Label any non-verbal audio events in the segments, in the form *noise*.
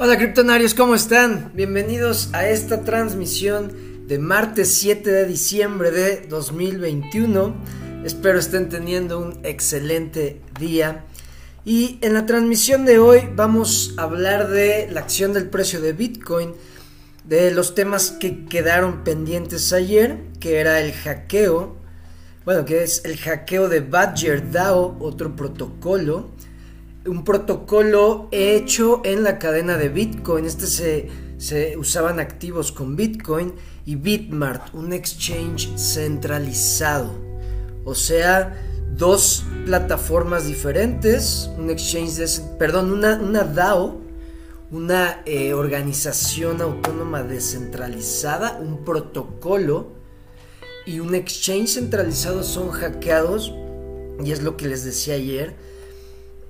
Hola criptonarios, ¿cómo están? Bienvenidos a esta transmisión de martes 7 de diciembre de 2021. Espero estén teniendo un excelente día. Y en la transmisión de hoy vamos a hablar de la acción del precio de Bitcoin, de los temas que quedaron pendientes ayer, que era el hackeo, bueno, que es el hackeo de Badger DAO, otro protocolo un protocolo hecho en la cadena de Bitcoin. Este se, se usaban activos con Bitcoin y Bitmart, un exchange centralizado. O sea, dos plataformas diferentes, un exchange, de, perdón, una, una DAO, una eh, organización autónoma descentralizada, un protocolo y un exchange centralizado son hackeados y es lo que les decía ayer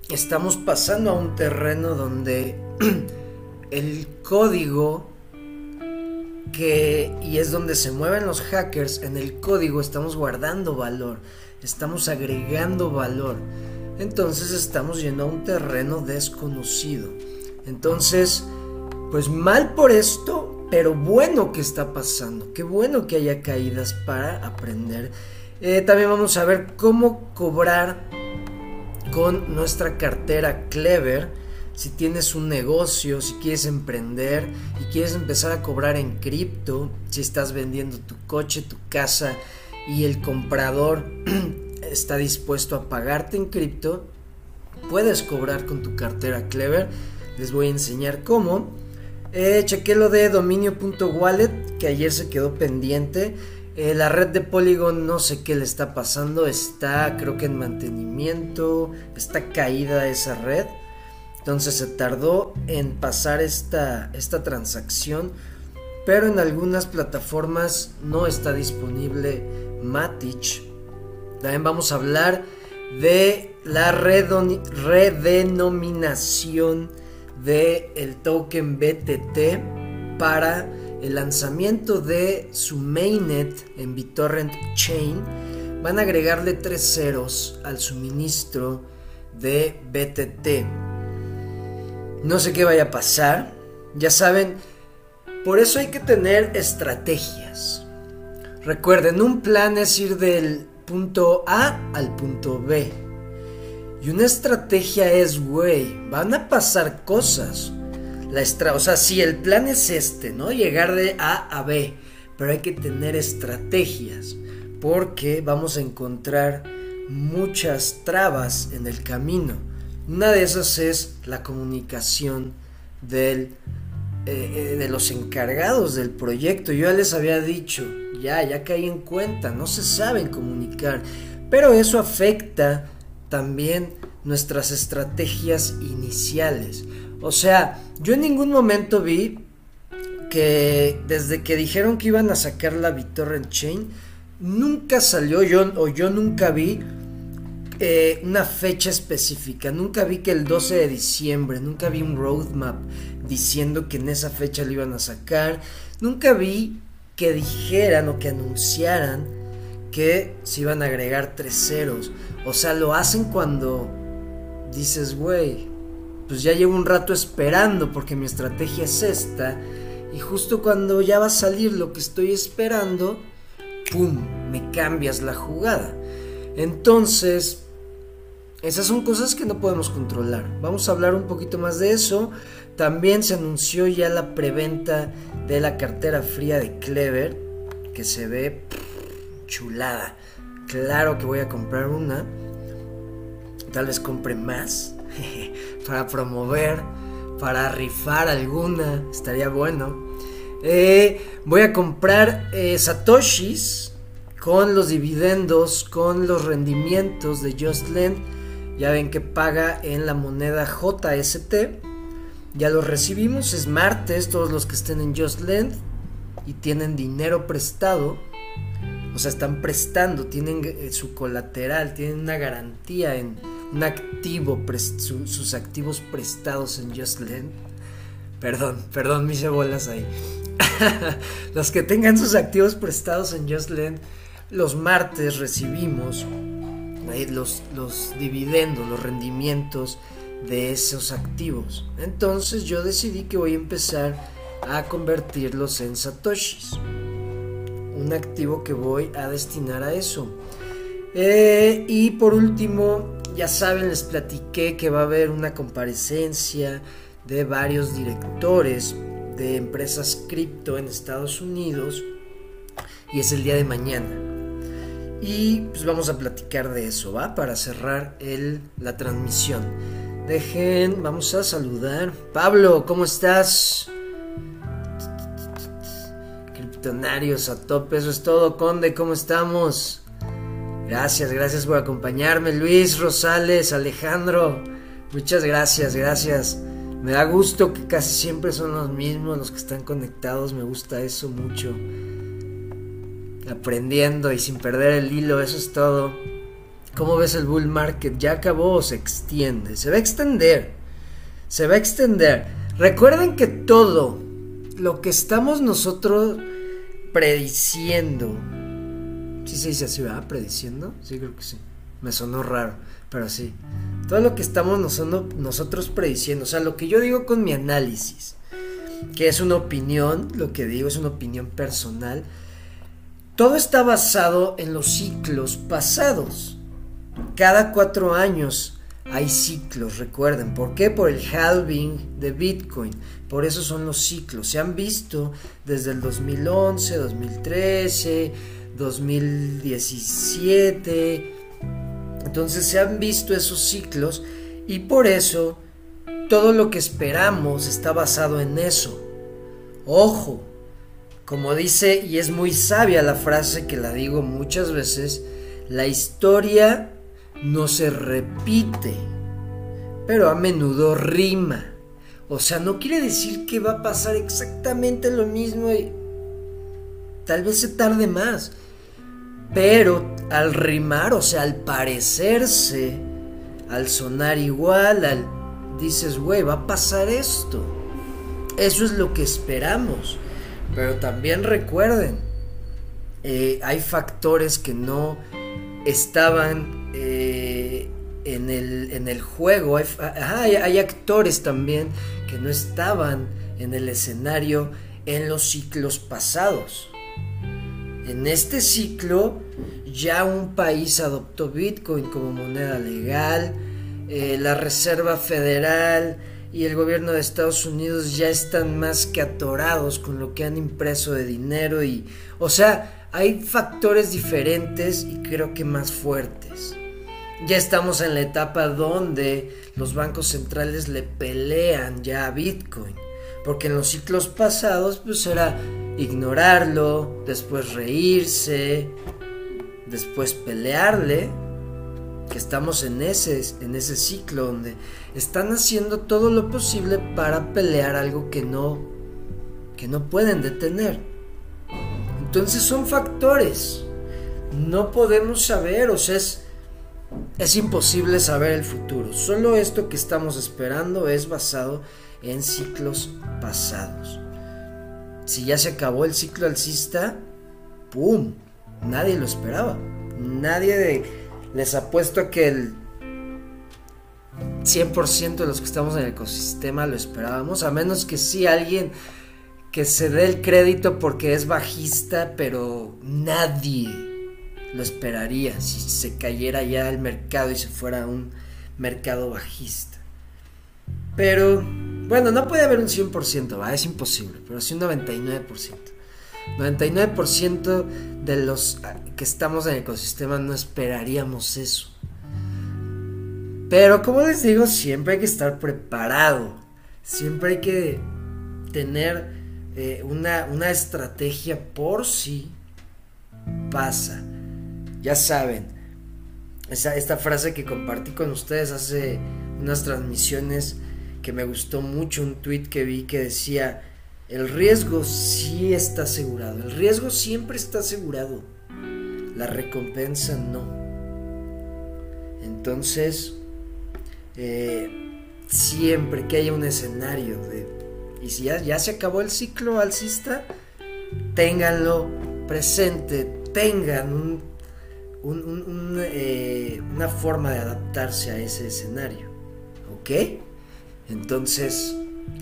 estamos pasando a un terreno donde *clears throat* el código que y es donde se mueven los hackers en el código estamos guardando valor estamos agregando valor. Entonces estamos yendo a un terreno desconocido. Entonces pues mal por esto pero bueno que está pasando. Qué bueno que haya caídas para aprender. Eh, también vamos a ver cómo cobrar con nuestra cartera Clever. Si tienes un negocio, si quieres emprender y quieres empezar a cobrar en cripto, si estás vendiendo tu coche, tu casa y el comprador *clears throat* está dispuesto a pagarte en cripto, puedes cobrar con tu cartera Clever. Les voy a enseñar cómo. Eh, chequé lo de dominio.wallet que ayer se quedó pendiente. Eh, la red de Polygon no sé qué le está pasando, está creo que en mantenimiento, está caída esa red. Entonces se tardó en pasar esta, esta transacción, pero en algunas plataformas no está disponible Matic. También vamos a hablar de la redenominación del el token BTT para el lanzamiento de su mainnet en BitTorrent Chain, van a agregarle tres ceros al suministro de BTT. No sé qué vaya a pasar. Ya saben, por eso hay que tener estrategias. Recuerden, un plan es ir del punto A al punto B. Y una estrategia es, güey, van a pasar cosas la o sea, si el plan es este, ¿no? Llegar de A a B, pero hay que tener estrategias porque vamos a encontrar muchas trabas en el camino. Una de esas es la comunicación del, eh, eh, de los encargados del proyecto. Yo ya les había dicho, ya, ya caí en cuenta, no se saben comunicar, pero eso afecta también nuestras estrategias iniciales. O sea, yo en ningún momento vi que desde que dijeron que iban a sacar la BitTorrent Chain, nunca salió yo o yo nunca vi eh, una fecha específica. Nunca vi que el 12 de diciembre, nunca vi un roadmap diciendo que en esa fecha lo iban a sacar. Nunca vi que dijeran o que anunciaran que se iban a agregar tres ceros. O sea, lo hacen cuando dices, güey, pues ya llevo un rato esperando porque mi estrategia es esta. Y justo cuando ya va a salir lo que estoy esperando, ¡pum! Me cambias la jugada. Entonces, esas son cosas que no podemos controlar. Vamos a hablar un poquito más de eso. También se anunció ya la preventa de la cartera fría de Clever, que se ve chulada. Claro que voy a comprar una. Tal vez compre más. *laughs* para promover, para rifar alguna, estaría bueno. Eh, voy a comprar eh, satoshis con los dividendos, con los rendimientos de Just Ya ven que paga en la moneda JST. Ya los recibimos, es martes, todos los que estén en Just y tienen dinero prestado. O sea, están prestando, tienen eh, su colateral, tienen una garantía en, un activo, sus activos prestados en JustLend. Perdón, perdón, mis bolas ahí. *laughs* los que tengan sus activos prestados en JustLend, los martes recibimos los, los dividendos, los rendimientos de esos activos. Entonces yo decidí que voy a empezar a convertirlos en satoshis. Un activo que voy a destinar a eso. Eh, y por último, ya saben, les platiqué que va a haber una comparecencia de varios directores de empresas cripto en Estados Unidos y es el día de mañana. Y pues vamos a platicar de eso, ¿va? Para cerrar el, la transmisión. Dejen, vamos a saludar. Pablo, ¿cómo estás? Criptonarios a tope, eso es todo. Conde, ¿cómo estamos? Gracias, gracias por acompañarme. Luis, Rosales, Alejandro, muchas gracias, gracias. Me da gusto que casi siempre son los mismos los que están conectados, me gusta eso mucho. Aprendiendo y sin perder el hilo, eso es todo. ¿Cómo ves el bull market? ¿Ya acabó o se extiende? Se va a extender. Se va a extender. Recuerden que todo lo que estamos nosotros prediciendo. ¿Sí se dice así, va? ¿Prediciendo? Sí, creo que sí. Me sonó raro, pero sí. Todo lo que estamos nosotros prediciendo, o sea, lo que yo digo con mi análisis, que es una opinión, lo que digo es una opinión personal, todo está basado en los ciclos pasados. Cada cuatro años hay ciclos, recuerden. ¿Por qué? Por el halving de Bitcoin. Por eso son los ciclos. Se han visto desde el 2011, 2013, 2017. Entonces se han visto esos ciclos y por eso todo lo que esperamos está basado en eso. Ojo, como dice, y es muy sabia la frase que la digo muchas veces, la historia no se repite, pero a menudo rima. O sea, no quiere decir que va a pasar exactamente lo mismo y tal vez se tarde más. Pero al rimar, o sea, al parecerse, al sonar igual, al dices, güey, va a pasar esto. Eso es lo que esperamos. Pero también recuerden, eh, hay factores que no estaban eh, en, el, en, el, juego. Hay, hay, actores también que no estaban en el escenario en los ciclos pasados. En este ciclo ya un país adoptó Bitcoin como moneda legal, eh, la Reserva Federal y el gobierno de Estados Unidos ya están más que atorados con lo que han impreso de dinero y, o sea, hay factores diferentes y creo que más fuertes. Ya estamos en la etapa donde los bancos centrales le pelean ya a Bitcoin. Porque en los ciclos pasados pues era ignorarlo, después reírse, después pelearle. Que estamos en ese, en ese ciclo donde están haciendo todo lo posible para pelear algo que no, que no pueden detener. Entonces son factores. No podemos saber, o sea, es, es imposible saber el futuro. Solo esto que estamos esperando es basado en ciclos pasados. Si ya se acabó el ciclo alcista, ¡pum! Nadie lo esperaba. Nadie de, les apuesto a que el 100% de los que estamos en el ecosistema lo esperábamos, a menos que sí alguien que se dé el crédito porque es bajista, pero nadie lo esperaría si se cayera ya el mercado y se fuera un mercado bajista. Pero, bueno, no puede haber un 100%, ¿va? es imposible, pero sí un 99%. 99% de los que estamos en el ecosistema no esperaríamos eso. Pero como les digo, siempre hay que estar preparado. Siempre hay que tener eh, una, una estrategia por si pasa. Ya saben, esta frase que compartí con ustedes hace unas transmisiones que me gustó mucho, un tweet que vi que decía, el riesgo sí está asegurado, el riesgo siempre está asegurado, la recompensa no. Entonces, eh, siempre que haya un escenario y si ya, se acabó el ciclo alcista, ténganlo presente, tengan eh, una forma de adaptarse a ese escenario. ¿Ok? Entonces,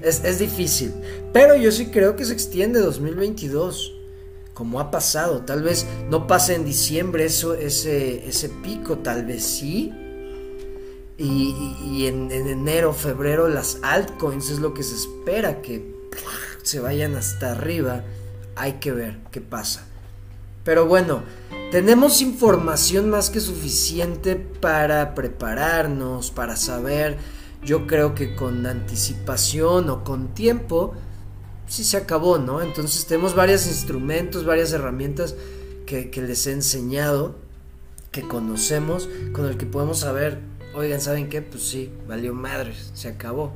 es, difícil. Pero yo sí creo que se extiende 2022. Como ha pasado. Tal vez no pase en diciembre eso, ese, ese pico. Tal vez sí. Y, en, en, enero, febrero, las altcoins es lo que se espera que se vayan hasta arriba. Hay que ver qué pasa. Pero bueno, tenemos información más que suficiente para prepararnos, para saber yo creo que con anticipación o con tiempo, sí se acabó, ¿no? Entonces tenemos varios instrumentos, varias herramientas que, les he enseñado, que conocemos, con el que podemos saber, oigan, ¿saben qué? Pues sí, valió madres, se acabó.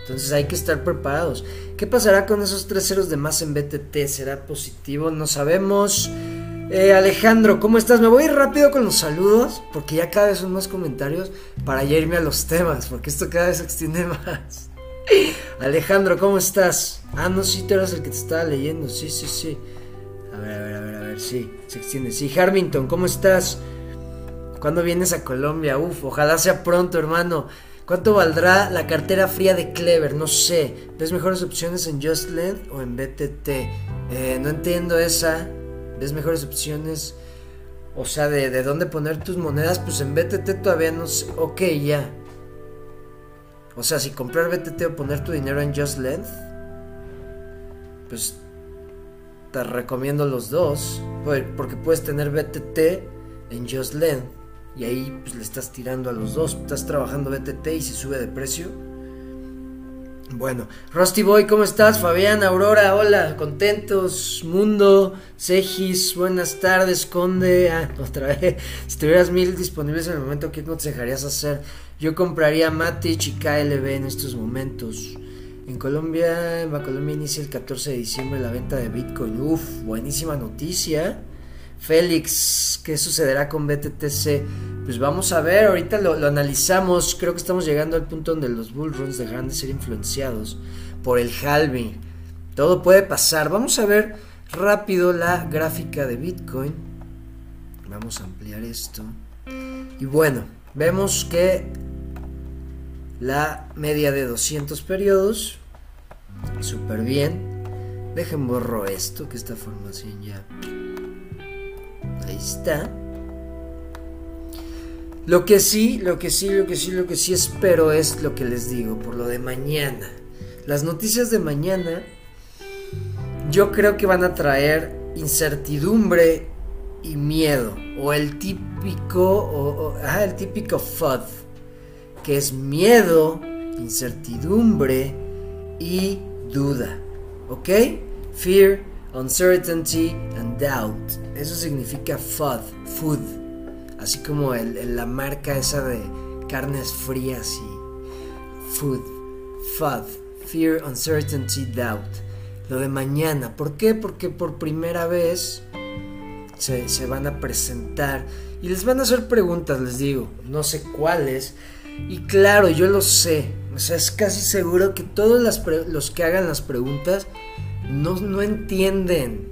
Entonces hay que estar preparados. ¿Qué pasará con esos tres ceros de más en BTT? ¿Será positivo? No sabemos. Eh, Alejandro, ¿cómo estás? Me voy rápido con los saludos, porque ya cada vez son más comentarios para irme a los temas, porque esto cada vez se extiende *laughs* más. Alejandro, ¿cómo estás? Ah, no, sí, tú eras el que te estaba leyendo, sí, sí, sí. A ver, a ver, a ver, a ver, sí, se extiende. Sí, Harmington, ¿cómo estás? ¿Cuándo vienes a Colombia? Uf, ojalá sea pronto, hermano. ¿Cuánto valdrá la cartera fría de Clever? No sé. ¿Ves mejores opciones en Just Lend o en BTT? Eh, no entiendo esa ves mejores opciones. O sea, de, dónde poner tus monedas, pues en BTT todavía no sé. Ok, ya. O sea, si comprar BTT o poner tu dinero en Just Length, pues te recomiendo los dos. Porque puedes tener BTT en Just Length y ahí pues le estás tirando a los dos. Estás trabajando BTT y si sube de precio, bueno, Rusty Boy, ¿cómo estás? Fabián, Aurora, hola, contentos, Mundo, Segis, buenas tardes, Conde. Ah, *laughs* otra vez. Si tuvieras mil disponibles en el momento, ¿qué aconsejarías hacer? Yo compraría Matic y KLB en estos momentos. En Colombia, en Colombia inicia el 14 de diciembre la venta de Bitcoin. Uf, buenísima noticia. Félix, ¿qué sucederá con BTTC? Pues vamos a ver, ahorita lo, analizamos. Creo que estamos llegando al punto donde los bullruns dejarán de ser influenciados por el halving. Todo puede pasar. Vamos a ver rápido la gráfica de Bitcoin. Vamos a ampliar esto. Y bueno, vemos que la media de 200 periodos, súper bien. Dejen borro esto, que esta formación ya Ahí está. Lo que sí, lo que sí, lo que sí, lo que sí espero es lo que les digo, por lo de mañana. Las noticias de mañana yo creo que van a traer incertidumbre y miedo. O el típico, el típico FUD, que es miedo, incertidumbre y duda. ¿Ok? Fear, uncertainty and doubt. Eso significa FUD, food, así como la marca esa de carnes frías y food, FUD, fear, uncertainty, doubt. Lo de mañana, ¿por qué? Porque por primera vez se, se van a presentar y les van a hacer preguntas, les digo, no sé cuáles. Y claro, yo lo sé, o sea, es casi seguro que todos los que hagan las preguntas no, entienden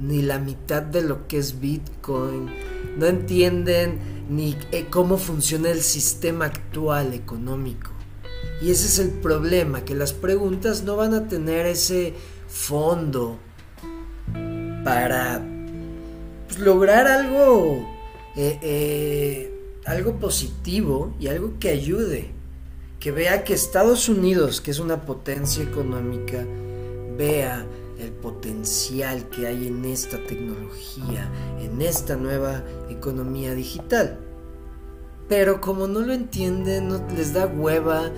ni la mitad de lo que es Bitcoin, no entienden ni eh, cómo funciona el sistema actual económico. Y ese es el problema, que las preguntas no van a tener ese fondo para pues, lograr algo, eh, eh, algo positivo y algo que ayude, que vea que Estados Unidos, que es una potencia económica, vea el potencial que hay en esta tecnología, en esta nueva economía digital. Pero como no lo entienden, no les da hueva,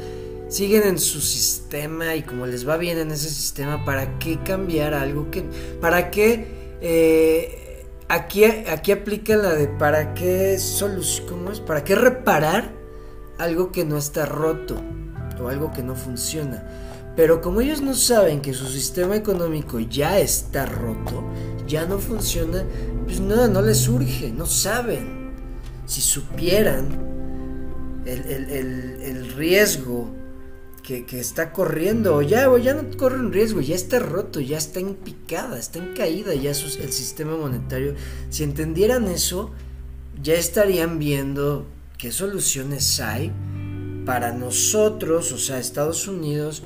siguen en su sistema y como les va bien en ese sistema, ¿para qué cambiar algo que... ¿Para qué... Eh, aquí, aquí aplica la de para qué ¿cómo? ¿Para qué reparar algo que no está roto o algo que no funciona? Pero como ellos no saben que su sistema económico ya está roto, ya no funciona, pues nada, no les surge, no saben. Si supieran el, riesgo que, está corriendo, ya, ya no corre un riesgo, ya está roto, ya está en picada, está en caída ya el sistema monetario. Si entendieran eso, ya estarían viendo qué soluciones hay para nosotros, o sea, Estados Unidos,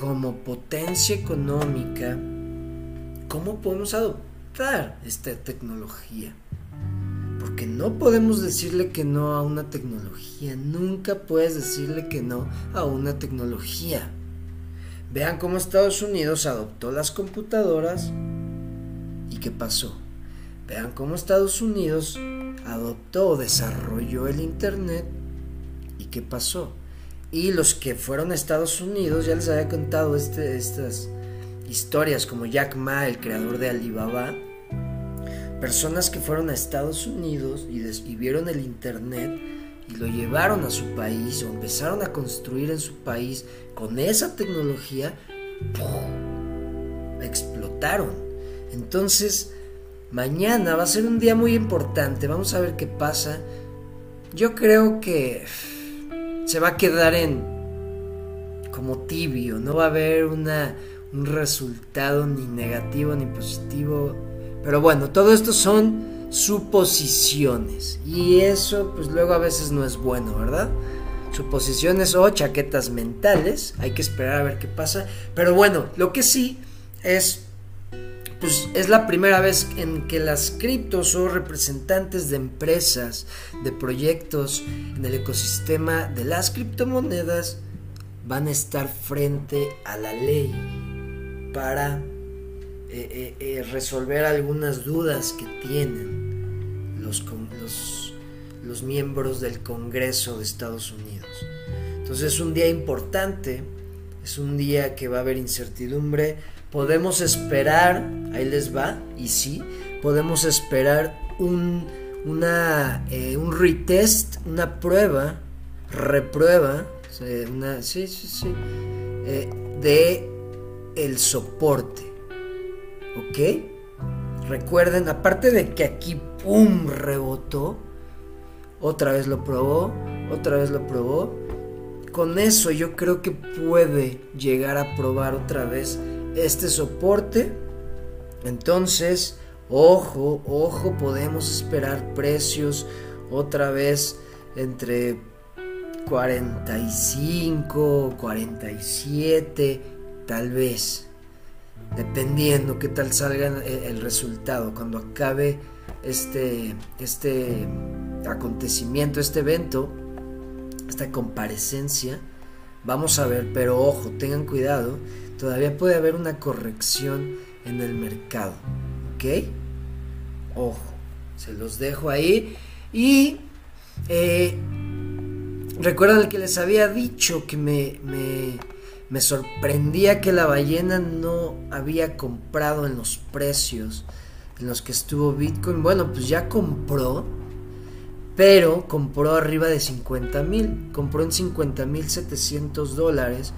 como potencia económica, ¿cómo podemos adoptar esta tecnología? Porque no podemos decirle que no a una tecnología, nunca puedes decirle que no a una tecnología. Vean cómo Estados Unidos adoptó las computadoras y qué pasó. Vean cómo Estados Unidos adoptó o desarrolló el Internet y qué pasó. Y los que fueron a Estados Unidos, ya les había contado este, estas historias como Jack Ma, el creador de Alibaba, personas que fueron a Estados Unidos y, y vieron el Internet y lo llevaron a su país o empezaron a construir en su país con esa tecnología, explotaron. Entonces, mañana va a ser un día muy importante, vamos a ver qué pasa. Yo creo que se va a quedar en como tibio, no va a haber una, un resultado ni negativo ni positivo. Pero bueno, todo esto son suposiciones y eso pues luego a veces no es bueno, ¿verdad? Suposiciones o chaquetas mentales, hay que esperar a ver qué pasa. Pero bueno, lo que sí es pues es la primera vez en que las criptos o representantes de empresas, de proyectos en el ecosistema de las criptomonedas van a estar frente a la ley para eh, eh, eh, resolver algunas dudas que tienen los, los, los miembros del Congreso de Estados Unidos. Entonces es un día importante, es un día que va a haber incertidumbre, podemos esperar, ahí les va, y sí, podemos esperar un, una, eh, un retest, una prueba, reprueba, una, sí, sí, sí, eh, de el soporte, ¿ok? Recuerden, aparte de que aquí, ¡pum!, rebotó, otra vez lo probó, otra vez lo probó, con eso yo creo que puede llegar a probar otra vez este soporte. Entonces, ojo, ojo, podemos esperar precios otra vez entre 45, 47, tal vez. Dependiendo qué tal salga el resultado. Cuando acabe este, este acontecimiento, este evento, esta comparecencia, vamos a ver, pero ojo, tengan cuidado todavía puede haber una corrección en el mercado. ¿Ok? Ojo, se los dejo ahí. Y eh, recuerdan que les había dicho que me, me, me sorprendía que la ballena no había comprado en los precios en los que estuvo Bitcoin. Bueno, pues ya compró. Pero compró arriba de 50 mil. Compró en 50 mil 700 dólares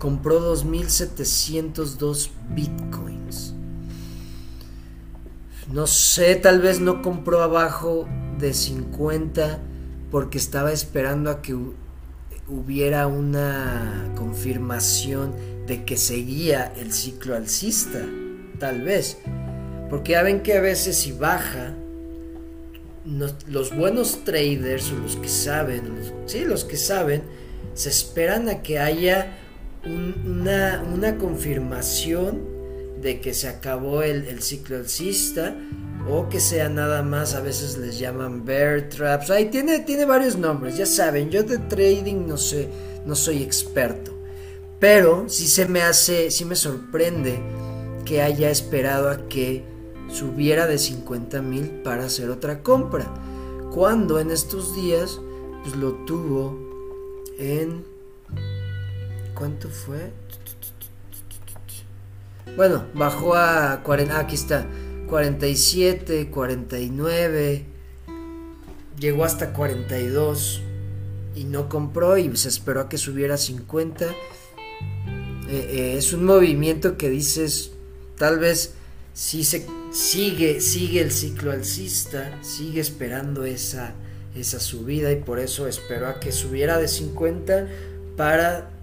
compró 2.702 bitcoins. No sé, tal vez no compró abajo de 50 porque estaba esperando a que hubiera una confirmación de que seguía el ciclo alcista, tal vez. Porque ya ven que a veces si baja, los buenos traders o los que saben, sí, los que saben, se esperan a que haya una, confirmación de que se acabó el, ciclo alcista o que sea nada más, a veces les llaman bear traps. Ahí tiene, tiene varios nombres, ya saben, yo de trading no sé, no soy experto. Pero sí se me hace, sí me sorprende que haya esperado a que subiera de 50 mil para hacer otra compra. Cuando en estos días, pues lo tuvo en ¿Cuánto fue? Bueno, bajó a 40, aquí está, 47, 49, llegó hasta 42 y no compró y se esperó a que subiera a 50. Eh, eh, es un movimiento que dices, tal vez si se sigue, sigue el ciclo alcista, sigue esperando esa, esa subida y por eso esperó a que subiera de 50 para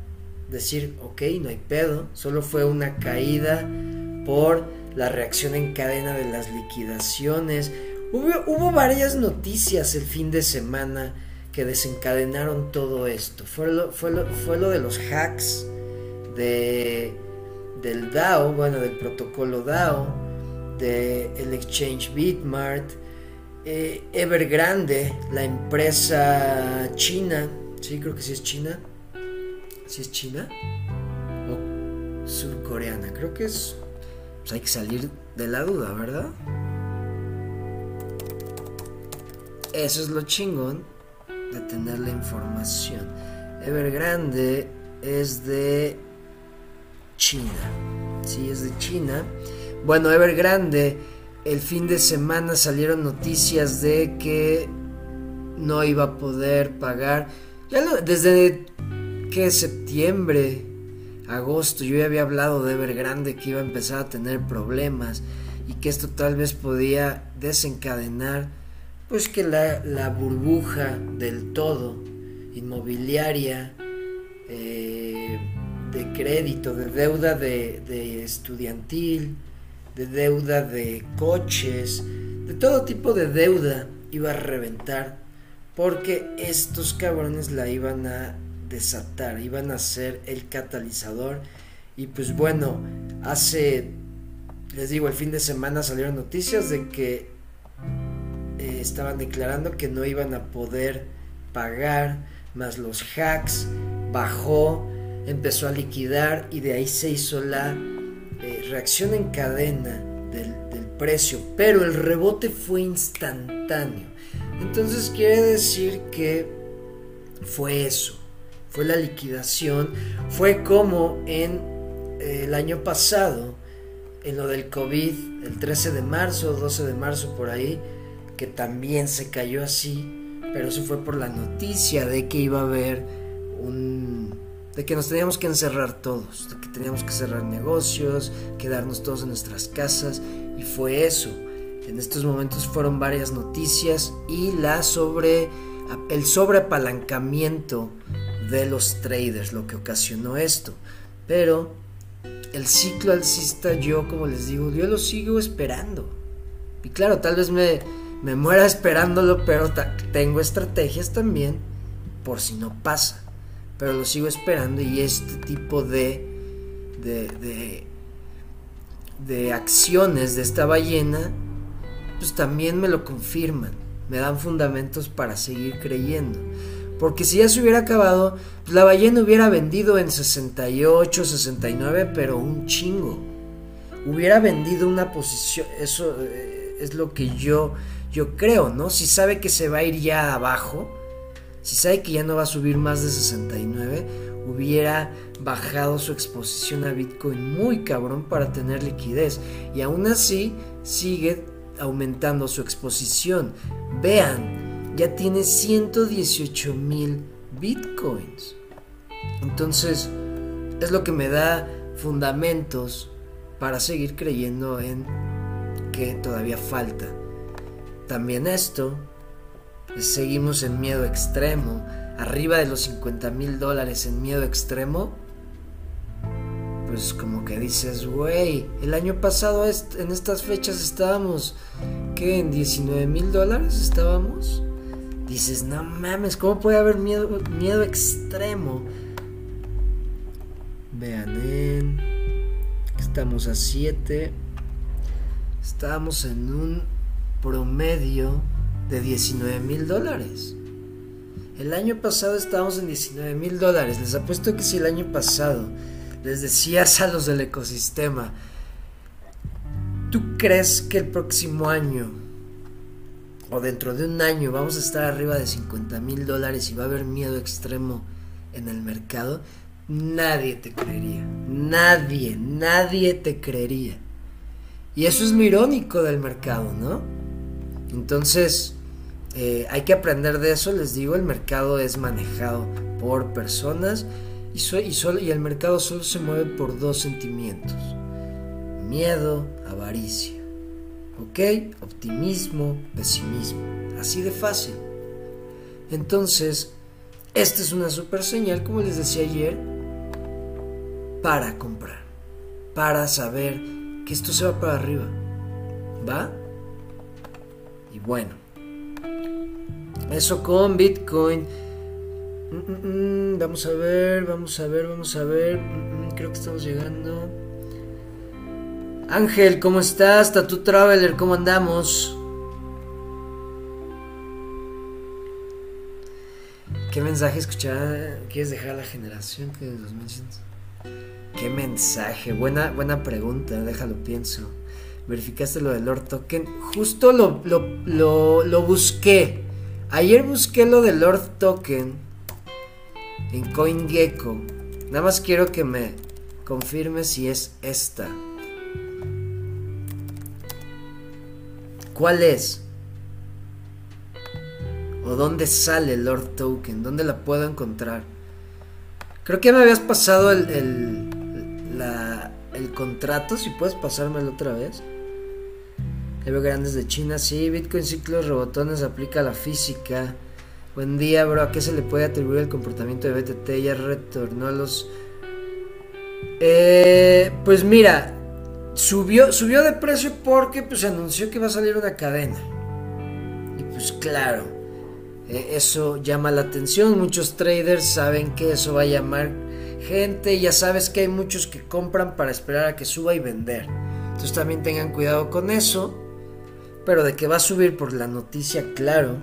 decir, ok, no hay pedo, solo fue una caída por la reacción en cadena de las liquidaciones. Hubo, varias noticias el fin de semana que desencadenaron todo esto. Fue lo, fue lo, fue lo de los hacks de, del DAO, bueno, del protocolo DAO, del el exchange Bitmart, eh, Evergrande, la empresa china, sí, creo que sí es china, sí es china, o surcoreana, creo que es, pues hay que salir de la duda, ¿verdad? Eso es lo chingón de tener la información. Evergrande es de China. Sí, es de China. Bueno, Evergrande, el fin de semana salieron noticias de que no iba a poder pagar. Ya desde que septiembre, agosto, yo ya había hablado de Evergrande que iba a empezar a tener problemas y que esto tal vez podía desencadenar pues que la, burbuja del todo inmobiliaria eh, de crédito, de deuda de, estudiantil, de deuda de coches, de todo tipo de deuda iba a reventar porque estos cabrones la iban a desatar, iban a ser el catalizador. Y pues bueno, hace, les digo, el fin de semana salieron noticias de que eh, estaban declarando que no iban a poder pagar, más los hacks, bajó, empezó a liquidar y de ahí se hizo la eh, reacción en cadena del, del precio, pero el rebote fue instantáneo. Entonces quiere decir que fue eso, fue la liquidación, fue como en eh, el año pasado, en lo del COVID, el 13 de marzo, 12 de marzo por ahí, que también se cayó así, pero eso fue por la noticia de que iba a haber un... de que nos teníamos que encerrar todos, de que teníamos que cerrar negocios, quedarnos todos en nuestras casas, y fue eso. En estos momentos fueron varias noticias y la sobre el sobreapalancamiento de los traders lo que ocasionó esto. Pero el ciclo alcista yo, como les digo, yo lo sigo esperando. Y claro, tal vez me, me muera esperándolo, pero tengo estrategias también por si no pasa. Pero lo sigo esperando y este tipo de, de, de, acciones de esta ballena, pues también me lo confirman, me dan fundamentos para seguir creyendo. Porque si ya se hubiera acabado, pues la ballena hubiera vendido en 68, 69, pero un chingo. Hubiera vendido una posición, eso eh, es lo que yo yo creo, ¿no? Si sabe que se va a ir ya abajo, si sabe que ya no va a subir más de 69, hubiera bajado su exposición a Bitcoin muy cabrón para tener liquidez. Y aún así sigue aumentando su exposición. Vean, ya tiene 118 mil Bitcoins. Entonces, es lo que me da fundamentos para seguir creyendo en que todavía falta también esto, seguimos en miedo extremo, arriba de los 50 mil dólares en miedo extremo, pues como que dices, güey, el año pasado en estas fechas estábamos, ¿qué? ¿En 19 mil dólares estábamos? Dices, no mames, ¿cómo puede haber miedo, miedo extremo? Vean, en, estamos a 7, estábamos en un promedio de 19 mil dólares. El año pasado estábamos en 19 mil dólares. Les apuesto que si el año pasado les decías a los del ecosistema, ¿tú crees que el próximo año o dentro de un año vamos a estar arriba de 50 mil dólares y va a haber miedo extremo en el mercado? Nadie te creería. Nadie, nadie te creería. Y eso es lo irónico del mercado, ¿no? Entonces, eh, hay que aprender de eso, les digo, el mercado es manejado por personas y, y el mercado solo se mueve por dos sentimientos, miedo, avaricia, ¿ok? Optimismo, pesimismo, así de fácil. Entonces, esta es una super señal, como les decía ayer, para comprar, para saber que esto se va para arriba, ¿va? Y bueno, Eso con Bitcoin. Mm, mm, mm, vamos a ver, vamos a ver, vamos a ver. creo que estamos llegando. Ángel, ¿cómo estás? Tatu Traveler, ¿cómo andamos? ¿Qué mensaje escuchar? ¿Quieres dejar la generación que los mencionas? ¿Qué mensaje? Buena, buena pregunta, déjalo pienso. Verificaste lo del Lord Token. Justo lo, lo, lo busqué. Ayer busqué lo del Lord Token en CoinGecko. Nada más quiero que me confirme si es esta. ¿Cuál es? ¿O dónde sale Lord Token? ¿Dónde la puedo encontrar? Creo que me habías pasado el, el, el contrato. Si puedes pasármelo otra vez. veo grandes de China. Sí, Bitcoin ciclos rebotones aplica la física. Buen día, bro. ¿A qué se le puede atribuir el comportamiento de BTT? Ya retornó a los. Eh, pues mira, subió, subió de precio porque pues anunció que va a salir una cadena. Y pues claro, eh, eso llama la atención. Muchos traders saben que eso va a llamar gente. Ya sabes que hay muchos que compran para esperar a que suba y vender. Entonces también tengan cuidado con eso. Pero de que va a subir por la noticia, claro.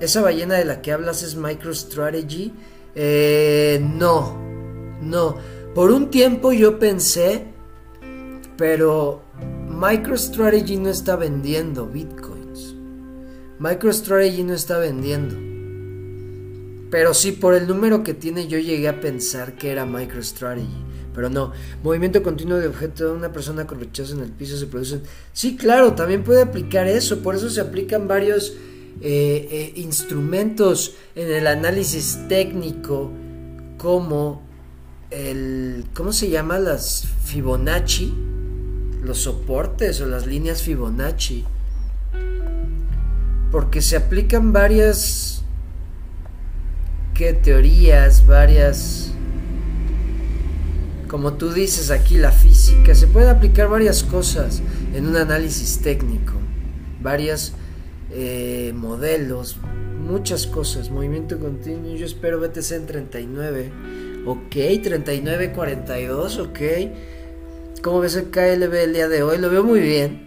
Esa ballena de la que hablas es MicroStrategy. Eh, no, no. Por un tiempo yo pensé, pero MicroStrategy no está vendiendo Bitcoin. MicroStrategy no está vendiendo. Pero sí, por el número que tiene yo llegué a pensar que era MicroStrategy. Pero no, movimiento continuo de objeto de una persona con rechazo en el piso se producen. Sí, claro, también puede aplicar eso. Por eso se aplican varios eh, eh, instrumentos en el análisis técnico como el... ¿Cómo se llama? Las Fibonacci. Los soportes o las líneas Fibonacci porque se aplican varias ¿qué teorías, varias como tú dices aquí la física, se pueden aplicar varias cosas en un análisis técnico, varias eh, modelos, muchas cosas, movimiento continuo, yo espero BTC en 39, ok, 39.42, ok, ¿cómo ves el KLB el día de hoy? Lo veo muy bien,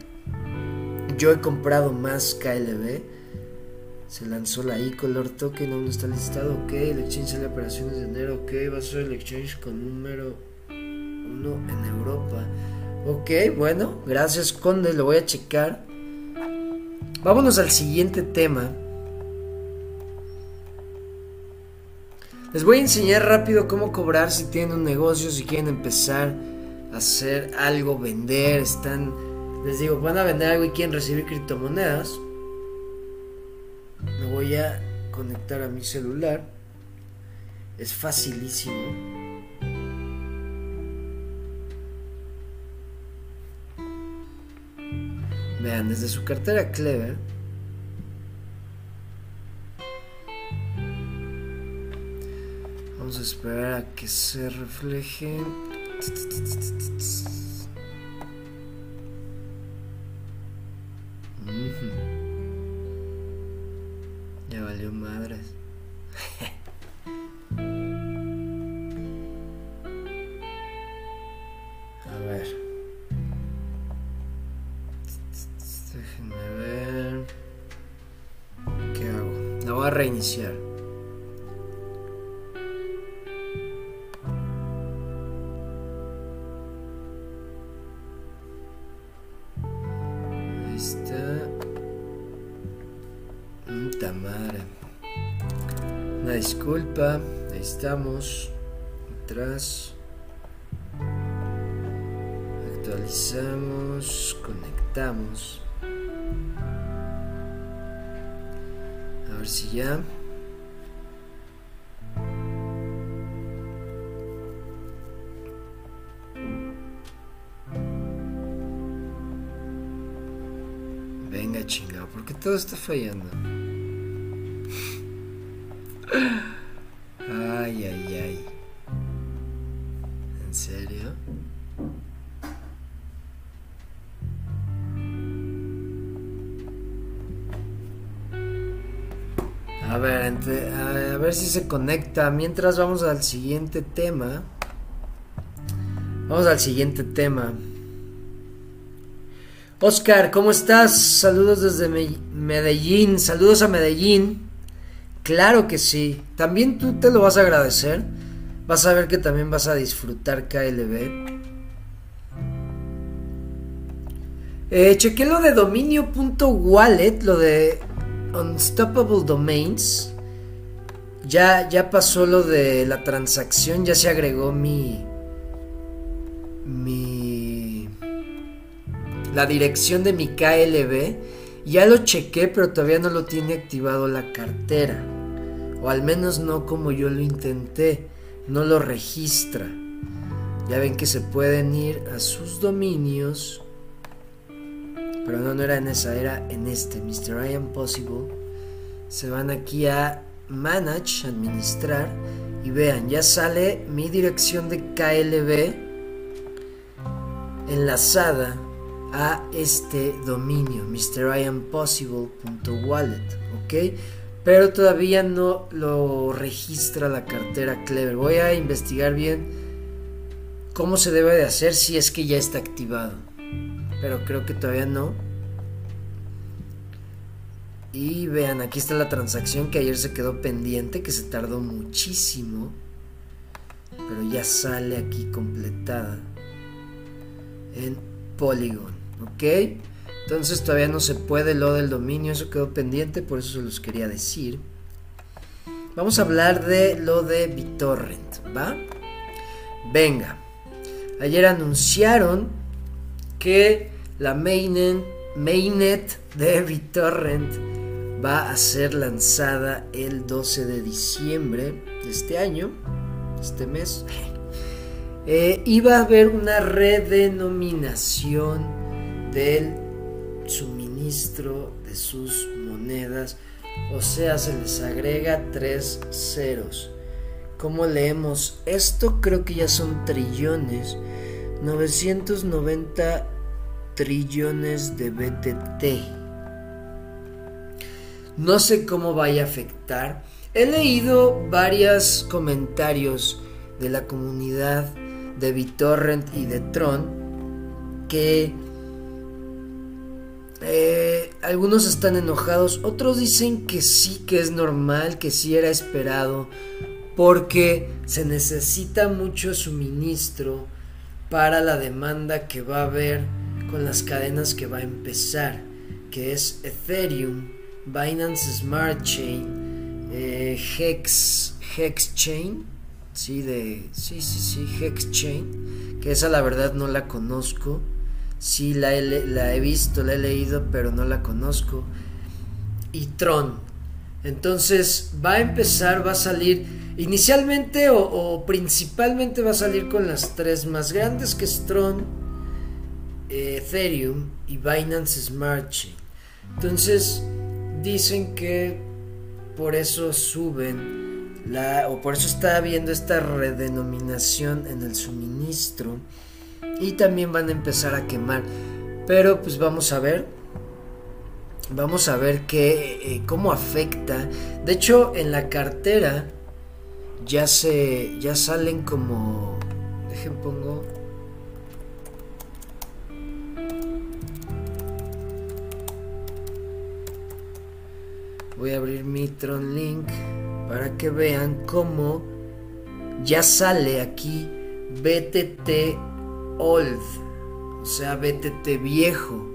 yo he comprado más KLB. Se lanzó la e-color token, aún no está listado. Ok, el exchange sale operaciones de enero. Ok, va a ser el exchange con número 1 en Europa. Ok, bueno, gracias Conde, lo voy a checar. Vámonos al siguiente tema. Les voy a enseñar rápido cómo cobrar si tienen un negocio, si quieren empezar a hacer algo, vender, están les digo, van a vender algo y quieren recibir criptomonedas, me voy a conectar a mi celular. Es facilísimo. Vean, desde su cartera Clever. Vamos a esperar a que se refleje. Ya valió madres. *laughs* A ver. Déjenme ver. ¿Qué hago? La voy a reiniciar. Ahí estamos, atrás, actualizamos, conectamos, a ver si ya. Venga chingado, porque todo está fallando. Ver si se conecta. Mientras vamos al siguiente tema. Vamos al siguiente tema. Oscar, ¿cómo estás? Saludos desde Medellín. Saludos a Medellín. Claro que sí. También tú te lo vas a agradecer. Vas a ver que también vas a disfrutar KLB. Eh, chequé lo de dominio.wallet, lo de Unstoppable Domains. Ya, ya pasó lo de la transacción, ya se agregó mi. mi la dirección de mi KLB. Ya lo chequé, pero todavía no lo tiene activado la cartera. O al menos no como yo lo intenté. No lo registra. Ya ven que se pueden ir a sus dominios. Pero no, no era en esa, era en este, Mr. I Am Possible. Se van aquí a Manage, administrar. Y vean, ya sale mi dirección de KLB enlazada a este dominio, mriampossible.wallet, ¿ok? Pero todavía no lo registra la cartera Clever. Voy a investigar bien cómo se debe de hacer si es que ya está activado. Pero creo que todavía no. Y vean, aquí está la transacción que ayer se quedó pendiente, que se tardó muchísimo. Pero ya sale aquí completada en Polygon. ¿Ok? Entonces todavía no se puede lo del dominio, eso quedó pendiente, por eso se los quería decir. Vamos a hablar de lo de BitTorrent, ¿va? Venga. Ayer anunciaron que la mainnet, mainnet de *laughs* BitTorrent va a ser lanzada el 12 de diciembre de este año, este mes. Eh, y va a haber una redenominación del suministro de sus monedas, o sea, se les agrega tres ceros. ¿Cómo leemos esto? Creo que ya son trillones, 990 trillones de BTT. No sé cómo vaya a afectar. He leído varios comentarios de la comunidad de BitTorrent y de Tron que eh, algunos están enojados, otros dicen que sí, que es normal, que sí era esperado, porque se necesita mucho suministro para la demanda que va a haber con las cadenas que va a empezar, que es Ethereum, Binance Smart Chain, eh, Hex, Hex Chain, sí, de, sí, sí, sí, Hex Chain, que esa la verdad no la conozco. Sí, la he, visto, la he leído, pero no la conozco. Y Tron. Entonces va a empezar, va a salir inicialmente o, principalmente va a salir con las tres más grandes que es Tron, eh, Ethereum y Binance Smart Chain. Entonces dicen que por eso suben la, o por eso está habiendo esta redenominación en el suministro y también van a empezar a quemar. Pero pues vamos a ver. Vamos a ver qué, eh, cómo afecta. De hecho, en la cartera ya se ya salen como dejen pongo Voy a abrir mi Tron Link para que vean cómo ya sale aquí BTT old, o sea, BTT viejo.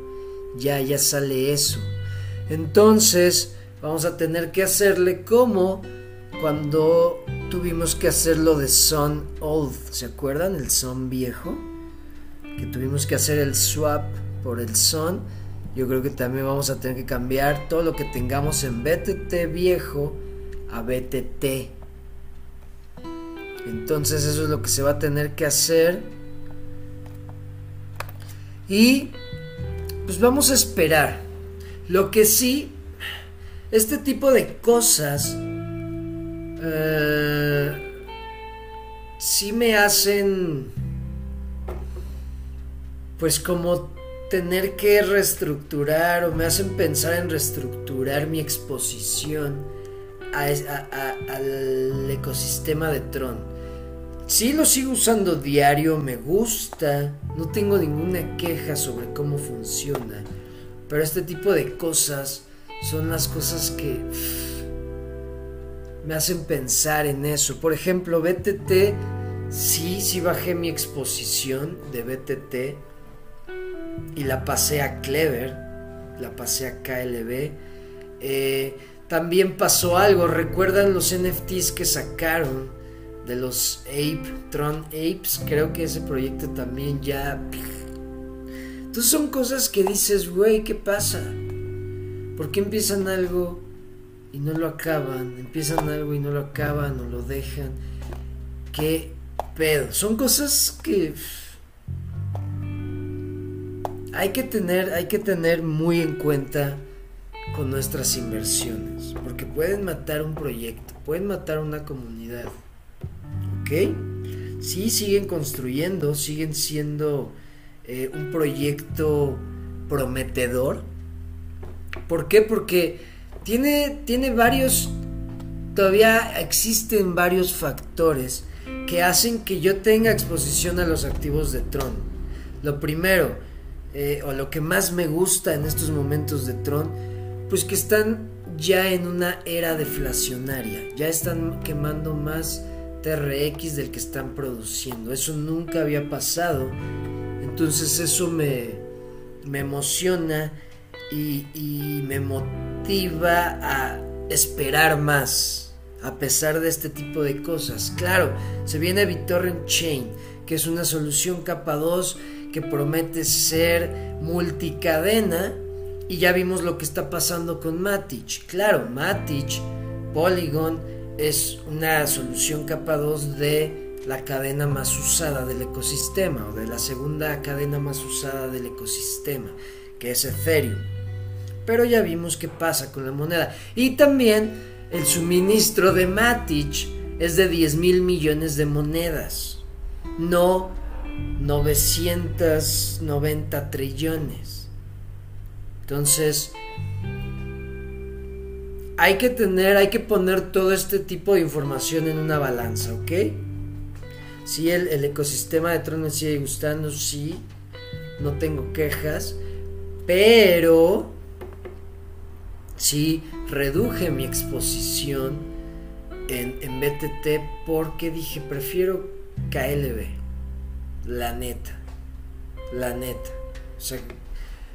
Ya, ya sale eso. Entonces, vamos a tener que hacerle como cuando tuvimos que hacerlo de son old. ¿Se acuerdan? El son viejo. Que tuvimos que hacer el swap por el son. Yo creo que también vamos a tener que cambiar todo lo que tengamos en BTT viejo a BTT. Entonces eso es lo que se va a tener que hacer y pues vamos a esperar. Lo que sí, este tipo de cosas eh, sí me hacen pues como tener que reestructurar o me hacen pensar en reestructurar mi exposición al ecosistema de Tron. Sí lo sigo usando diario, me gusta, no tengo ninguna queja sobre cómo funciona, pero este tipo de cosas son las cosas que me hacen pensar en eso. Por ejemplo, BTT, sí, sí bajé mi exposición de BTT y la pasé a Clever, la pasé a KLB. Eh, también pasó algo, ¿recuerdan los NFTs que sacaron de los Ape, Tron Apes? Creo que ese proyecto también ya... Entonces son cosas que dices, güey, ¿qué pasa? ¿Por qué empiezan algo y no lo acaban? Empiezan algo y no lo acaban o lo dejan. ¿Qué pedo? Son cosas que hay que tener, hay que tener muy en cuenta con nuestras inversiones, porque pueden matar un proyecto, pueden matar una comunidad. ¿Ok? Sí, siguen construyendo, siguen siendo eh, un proyecto prometedor. ¿Por qué? Porque tiene, tiene varios, todavía existen varios factores que hacen que yo tenga exposición a los activos de Tron. Lo primero, eh, o lo que más me gusta en estos momentos de Tron, pues que están ya en una era deflacionaria, ya están quemando más TRX del que están produciendo. Eso nunca había pasado. Entonces eso me, me emociona y, me motiva a esperar más a pesar de este tipo de cosas. Claro, se viene BitTorrent Chain, que es una solución capa 2 que promete ser multicadena y ya vimos lo que está pasando con Matic. Claro, Matic, Polygon es una solución capa 2 de la cadena más usada del ecosistema o de la segunda cadena más usada del ecosistema, que es Ethereum. Pero ya vimos qué pasa con la moneda. Y también el suministro de Matic es de 10 mil millones de monedas. No 990 trillones. Entonces, hay que tener, hay que poner todo este tipo de información en una balanza, ¿ok? Si el, ecosistema de Tron me sigue gustando, sí, no tengo quejas, pero sí reduje mi exposición en, en BTT porque dije, prefiero KLB la neta, la neta. O sea,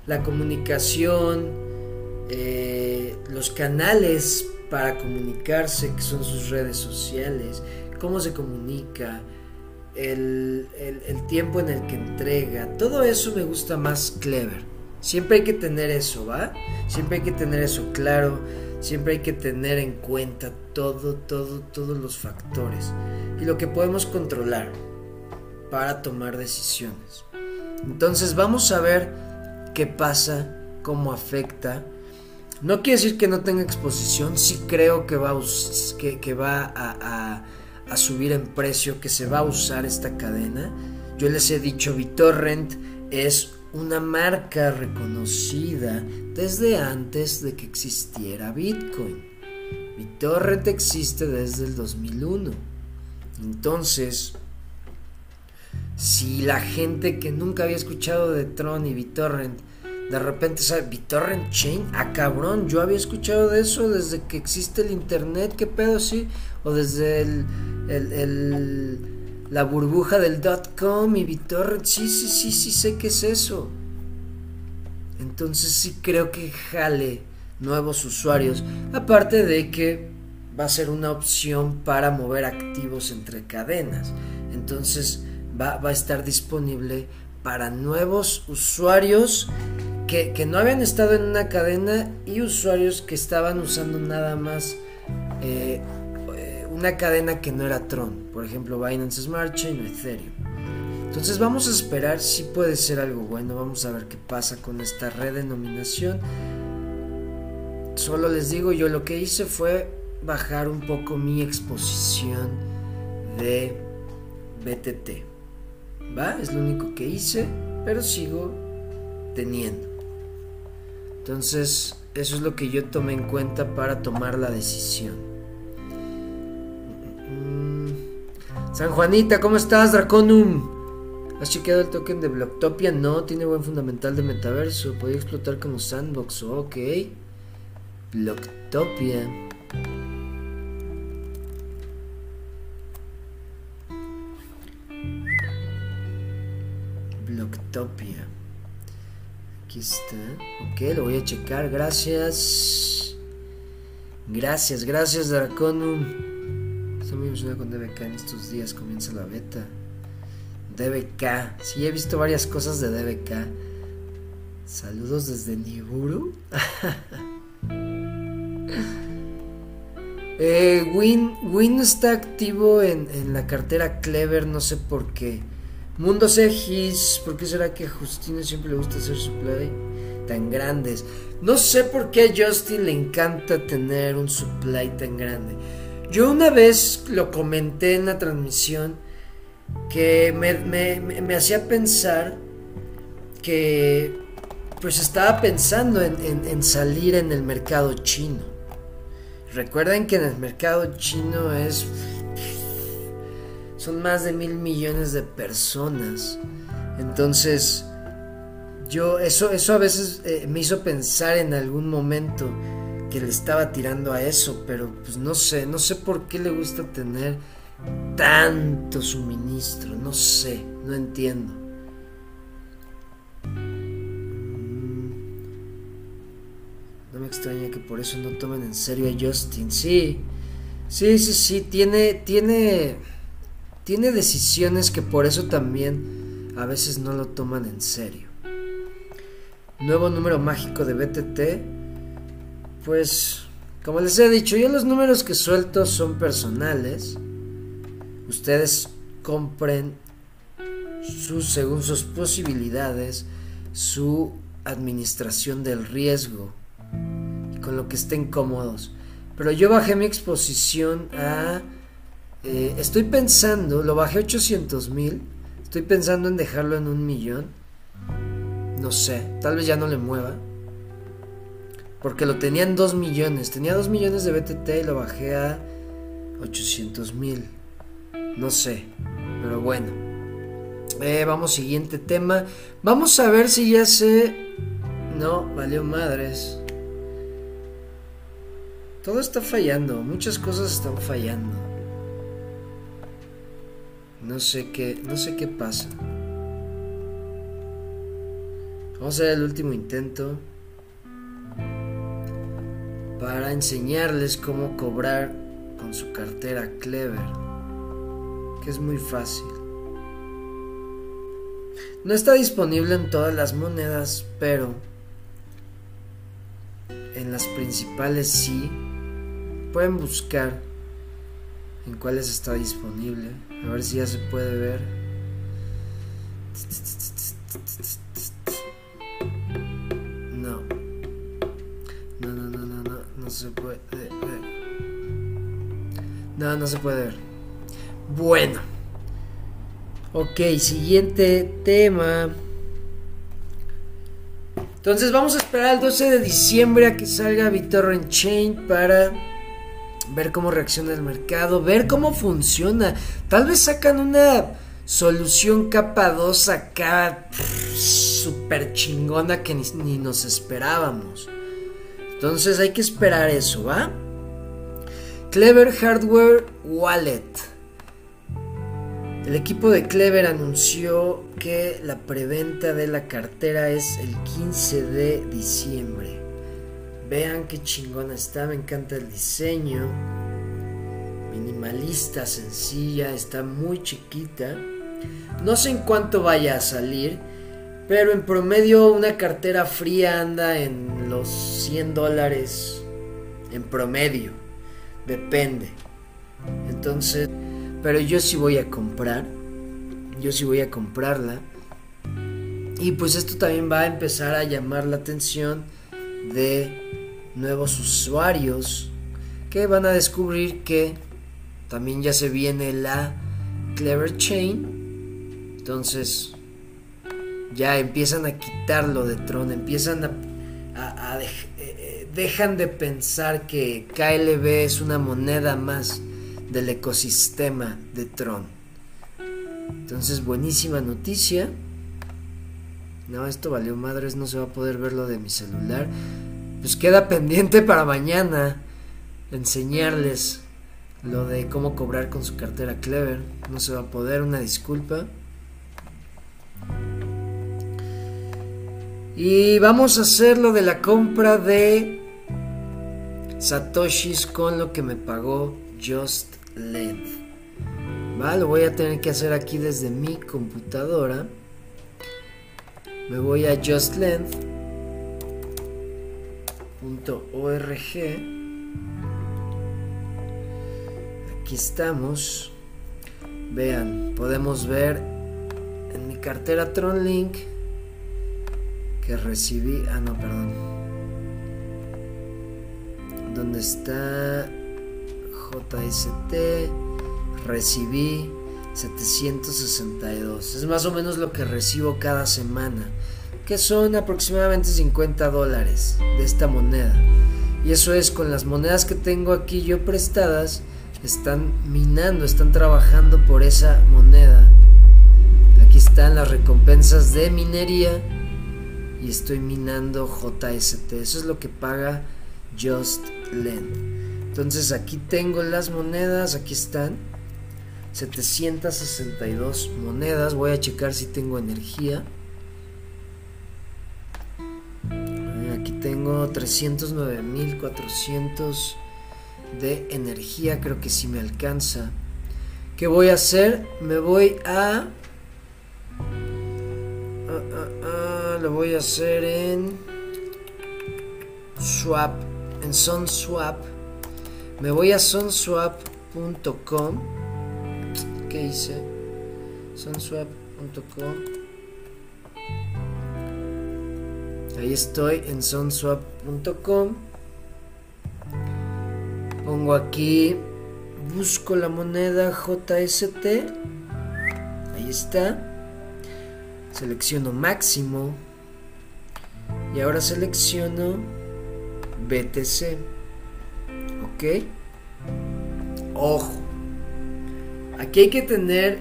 la comunicación, eh, los canales para comunicarse, que son sus redes sociales, cómo se comunica, el, el, tiempo en el que entrega, todo eso me gusta más clever. Siempre hay que tener eso, ¿va? Siempre hay que tener eso claro, siempre hay que tener en cuenta todo, todo, todos los factores y lo que podemos controlar para tomar decisiones. Entonces vamos a ver qué pasa, cómo afecta. No quiere decir que no tenga exposición, sí creo que va, a, que, va a, subir en precio, que se va a usar esta cadena. Yo les he dicho, BitTorrent es una marca reconocida desde antes de que existiera Bitcoin. BitTorrent existe desde el 2001. Entonces, si la gente que nunca había escuchado de Tron y BitTorrent de repente sabe BitTorrent Chain, ah cabrón, yo había escuchado de eso desde que existe el internet, qué pedo sí, o desde el, la burbuja del dot com y BitTorrent, sí, sí, sí, sí sé qué es eso. Entonces sí creo que jale nuevos usuarios, aparte de que va a ser una opción para mover activos entre cadenas. Entonces, va, a estar disponible para nuevos usuarios que, no habían estado en una cadena y usuarios que estaban usando nada más eh, eh, una cadena que no era Tron, por ejemplo Binance Smart Chain o Ethereum. Entonces vamos a esperar si puede ser algo bueno, vamos a ver qué pasa con esta redenominación. Solo les digo, yo lo que hice fue bajar un poco mi exposición de BTT. ¿Va? Es lo único que hice, pero sigo teniendo. Entonces, eso es lo que yo tomé en cuenta para tomar la decisión. Mm. San Juanita, ¿cómo estás, Draconum? ¿Has chequeado el token de Blocktopia? No, tiene buen fundamental de metaverso. Podría explotar como sandbox. Ok. Blocktopia. Blocktopia. Aquí está. Ok, lo voy a checar. Gracias. Gracias, gracias, Draconum. Estoy muy emocionado con DBK en estos días. Comienza la beta. DBK. Sí, he visto varias cosas de DBK. Saludos desde Niburu. *laughs* eh, Win, Win está activo en, en, la cartera Clever, no sé por qué. Mundo Segis, ¿por qué será que a siempre le gusta hacer supply tan grandes? No sé por qué a Justin le encanta tener un supply tan grande. Yo una vez lo comenté en la transmisión que me, hacía pensar que pues estaba pensando en, salir en el mercado chino. Recuerden que en el mercado chino es son más de mil millones de personas. Entonces, yo, eso, eso a veces eh, me hizo pensar en algún momento que le estaba tirando a eso, pero pues no sé, no sé por qué le gusta tener tanto suministro, no sé, no entiendo. Mm, no me extraña que por eso no tomen en serio a Justin. Sí, sí, sí, sí, tiene, tiene tiene decisiones que por eso también a veces no lo toman en serio. Nuevo número mágico de BTT. Pues, como les he dicho, yo los números que suelto son personales. Ustedes compren su, según sus posibilidades, su administración del riesgo con lo que estén cómodos. Pero yo bajé mi exposición a eh, estoy pensando, lo bajé 800 mil. Estoy pensando en dejarlo en un millón. No sé, tal vez ya no le mueva. Porque lo tenía en 2 millones. Tenía 2 millones de BTT y lo bajé a 800 mil. No sé, pero bueno. Eh, vamos, siguiente tema. Vamos a ver si ya sé. No, valió madres. Todo está fallando, muchas cosas están fallando. No sé qué, no sé qué pasa. Vamos a hacer el último intento para enseñarles cómo cobrar con su cartera Clever, que es muy fácil. No está disponible en todas las monedas, pero en las principales sí. Pueden buscar en cuáles está disponible. A ver si ya se puede ver. No. No, no, no, no, no, no se puede ver. No, no se puede ver. Bueno. Ok, siguiente tema. Entonces vamos a esperar el 12 de diciembre a que salga BitTorrent Chain para ver cómo reacciona el mercado, ver cómo funciona. Tal vez sacan una solución capa 2 acá super chingona que ni, nos esperábamos. Entonces hay que esperar eso, ¿va? Clever Hardware Wallet. El equipo de Clever anunció que la preventa de la cartera es el 15 de diciembre. Vean qué chingona está, me encanta el diseño. Minimalista, sencilla, está muy chiquita. No sé en cuánto vaya a salir, pero en promedio una cartera fría anda en los 100 dólares. En promedio, depende. Entonces, pero yo sí voy a comprar. Yo sí voy a comprarla. Y pues esto también va a empezar a llamar la atención de nuevos usuarios que van a descubrir que también ya se viene la Clever Chain. Entonces ya empiezan a quitarlo de Tron, empiezan a, eh, eh, dejan de pensar que KLB es una moneda más. del ecosistema de Tron. Entonces, buenísima noticia. No, esto valió madres, no se va a poder verlo de mi celular. Pues queda pendiente para mañana enseñarles lo de cómo cobrar con su cartera Clever. No se va a poder, una disculpa. Y vamos a hacer lo de la compra de Satoshis con lo que me pagó Just Length. Va, lo voy a tener que hacer aquí desde mi computadora. Me voy a justlength.org. Aquí estamos. Vean, podemos ver en mi cartera TronLink que recibí. Ah, no, perdón. ¿Dónde está JST? Recibí 762. Es más o menos lo que recibo cada semana. Que son aproximadamente 50 dólares de esta moneda. Y eso es con las monedas que tengo aquí yo prestadas. Están minando, están trabajando por esa moneda. Aquí están las recompensas de minería y estoy minando JST. Eso es lo que paga Just Lend. Entonces aquí tengo las monedas, aquí están. 762 monedas. Voy a checar si tengo energía. Tengo 309.400 de energía. Creo que si me alcanza. ¿Qué voy a hacer? Me voy a lo voy a hacer en Swap, en SunSwap. Me voy a sunswap.com. ¿Qué hice? Sunswap.com. Ahí estoy en sunswap.com. Pongo aquí, busco la moneda JST. Ahí está. Selecciono máximo y ahora selecciono BTC. ¿Ok? Ojo. Aquí hay que tener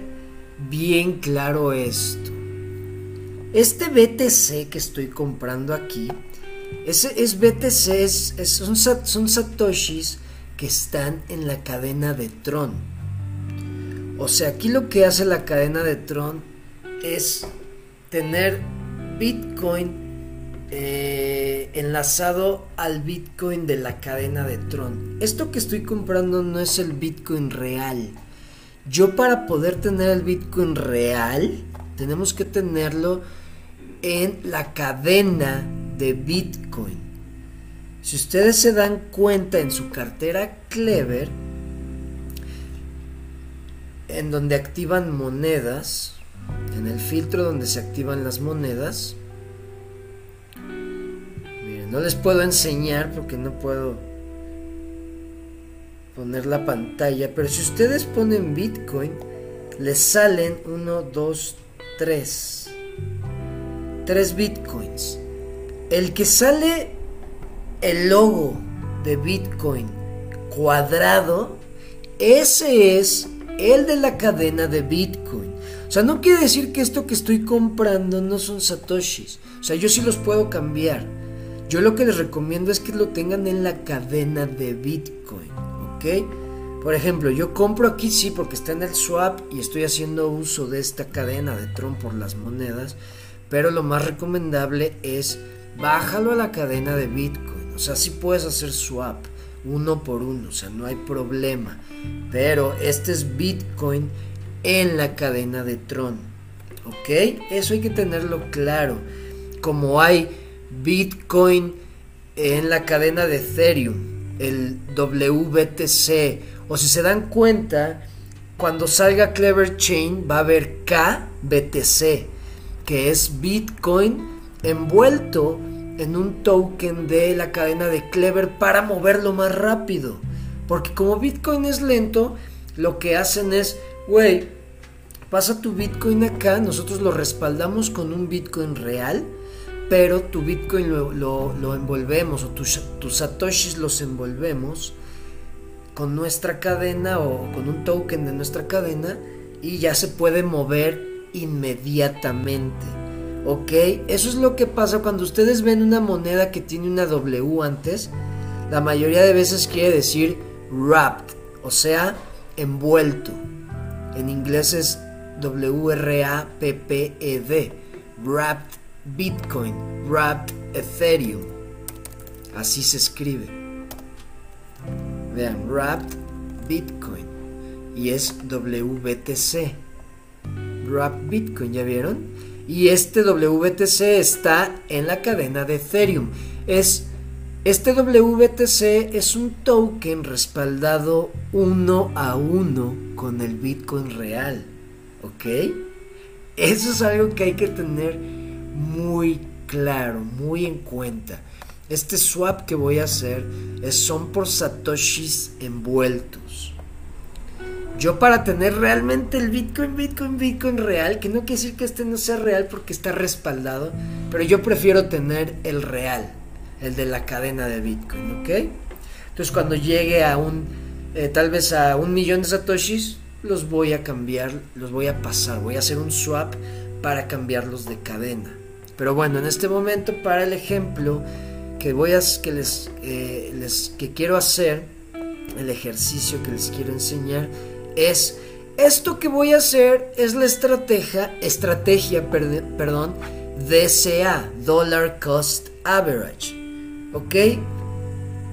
bien claro esto. Este BTC que estoy comprando aquí, es BTC, es, son, son satoshis que están en la cadena de Tron. O sea, aquí lo que hace la cadena de Tron es tener Bitcoin eh, enlazado al Bitcoin de la cadena de Tron. Esto que estoy comprando no es el Bitcoin real. Yo para poder tener el Bitcoin real, tenemos que tenerlo en la cadena de Bitcoin. Si ustedes se dan cuenta en su cartera Clever, en donde activan monedas, en el filtro donde se activan las monedas, no les puedo enseñar porque no puedo poner la pantalla, pero si ustedes ponen Bitcoin, les salen 1, 2, 3. 3 Bitcoins. El que sale el logo de Bitcoin cuadrado, ese es el de la cadena de Bitcoin. O sea, no quiere decir que esto que estoy comprando no son satoshis. O sea, yo sí los puedo cambiar. Yo lo que les recomiendo es que lo tengan en la cadena de Bitcoin, ¿ok? Por ejemplo, yo compro aquí sí porque está en el swap y estoy haciendo uso de esta cadena de Tron por las monedas, pero lo más recomendable es bájalo a la cadena de Bitcoin. O sea, sí puedes hacer swap uno por uno, o sea, no hay problema. Pero este es Bitcoin en la cadena de Tron, ¿ok? Eso hay que tenerlo claro. Como hay Bitcoin en la cadena de Ethereum, el WBTC, o si se dan cuenta, cuando salga Clever Chain va a haber KBTC, que es Bitcoin envuelto en un token de la cadena de Clever para moverlo más rápido. Porque como Bitcoin es lento, lo que hacen es, güey, pasa tu Bitcoin acá, nosotros lo respaldamos con un Bitcoin real pero tu Bitcoin lo, envolvemos o tus, tus satoshis los envolvemos con nuestra cadena o con un token de nuestra cadena y ya se puede mover inmediatamente. ¿Ok? Eso es lo que pasa cuando ustedes ven una moneda que tiene una W antes. La mayoría de veces quiere decir wrapped, o sea, envuelto. En inglés es W-R-A-P-P-E-D. Wrapped Bitcoin, Wrapped Ethereum. Así se escribe. Vean, Wrapped Bitcoin. Y es WBTC. Wrapped Bitcoin, ¿ya vieron? Y este WBTC está en la cadena de Ethereum. Es, este WBTC es un token respaldado uno a uno con el Bitcoin real. ¿Ok? Eso es algo que hay que tener muy claro, muy en cuenta. Este swap que voy a hacer es, son por satoshis envueltos. Yo para tener realmente el Bitcoin, Bitcoin, Bitcoin real, que no quiere decir que este no sea real porque está respaldado, pero yo prefiero tener el real, el de la cadena de Bitcoin, ¿ok? Entonces cuando llegue a un, eh, tal vez a un millón de satoshis, los voy a cambiar, los voy a pasar, voy a hacer un swap para cambiarlos de cadena. Pero bueno, en este momento para el ejemplo que voy a que les, eh, que quiero hacer, el ejercicio que les quiero enseñar es esto que voy a hacer es la estrategia, estrategia, perdón, DCA, Dollar Cost Average. ¿Ok?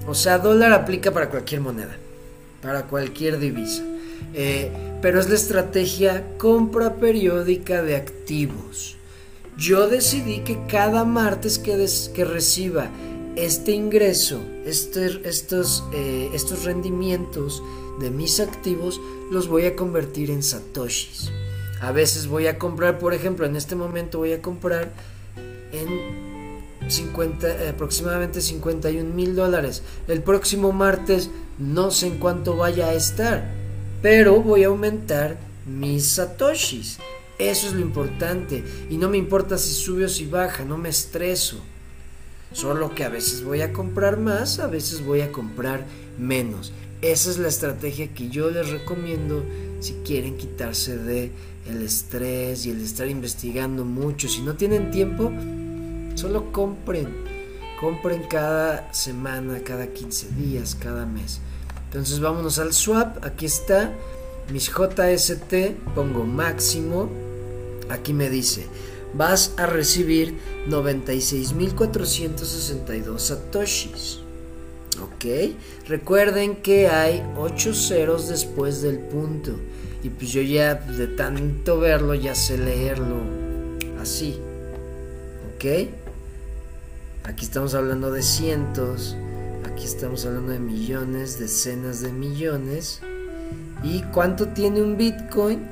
O sea, dólar aplica para cualquier moneda, para cualquier divisa. Eh, pero es la estrategia compra periódica de activos. Yo decidí que cada martes que, que reciba este ingreso, este, estos, eh, estos rendimientos de mis activos, los voy a convertir en satoshis. A veces voy a comprar, por ejemplo, en este momento voy a comprar en 50, aproximadamente 51 mil dólares. El próximo martes no sé en cuánto vaya a estar, pero voy a aumentar mis satoshis. Eso es lo importante. Y no me importa si sube o si baja, no me estreso. Solo que a veces voy a comprar más, a veces voy a comprar menos. Esa es la estrategia que yo les recomiendo si quieren quitarse de el estrés y el estar investigando mucho. Si no tienen tiempo, solo compren. Compren cada semana, cada 15 días, cada mes. Entonces vámonos al swap. Aquí está. Mis JST. Pongo máximo. Aquí me dice vas a recibir 96.462 satoshis. ¿Ok? Recuerden que hay 8 ceros después del punto. Y pues yo ya de tanto verlo ya sé leerlo así. ¿Ok? Aquí estamos hablando de cientos. Aquí estamos hablando de millones, decenas de millones. ¿Y cuánto tiene un Bitcoin?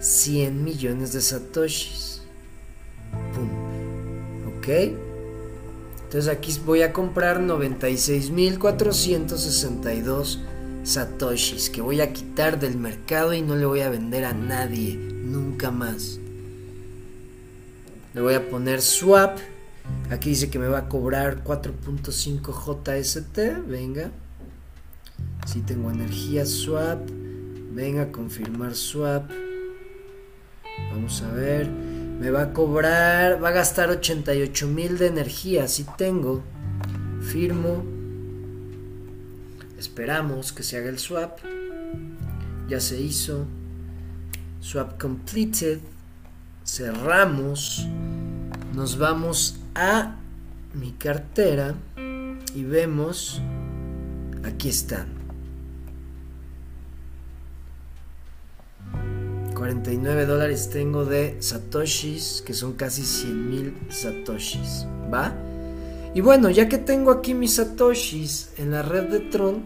100 millones de satoshis. ¿Ok? Entonces aquí voy a comprar 96.462 satoshis que voy a quitar del mercado y no le voy a vender a nadie, nunca más. Le voy a poner swap. Aquí dice que me va a cobrar 4.5 JST. Venga. Si tengo energía swap. Venga, confirmar swap. Vamos a ver. Me va a cobrar, va a gastar 88 mil de energía. Si tengo, firmo. Esperamos que se haga el swap. Ya se hizo. Swap completed. Cerramos. Nos vamos a mi cartera y vemos. Aquí están. 49 dólares tengo de satoshis, que son casi 100 mil satoshis, ¿va? Y bueno, ya que tengo aquí mis satoshis en la red de Tron,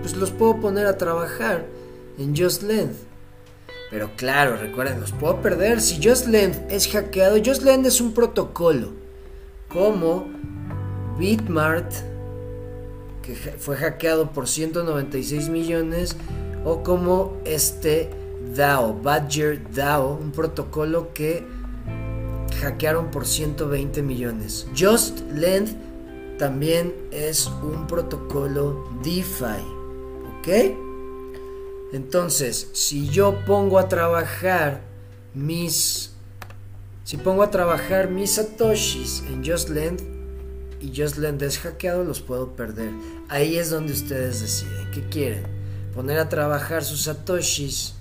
pues los puedo poner a trabajar en Just Length. Pero claro, recuerden, los puedo perder. Si Just Length es hackeado, Just Length es un protocolo como Bitmart, que fue hackeado por 196 millones, o como este DAO, Badger DAO, un protocolo que hackearon por 120 millones. Just Length también es un protocolo DeFi, ¿Ok? Entonces, si yo pongo a trabajar mis... Si pongo a trabajar mis satoshis en JustLend y JustLend es hackeado, los puedo perder. Ahí es donde ustedes deciden. ¿Qué quieren? Poner a trabajar sus satoshis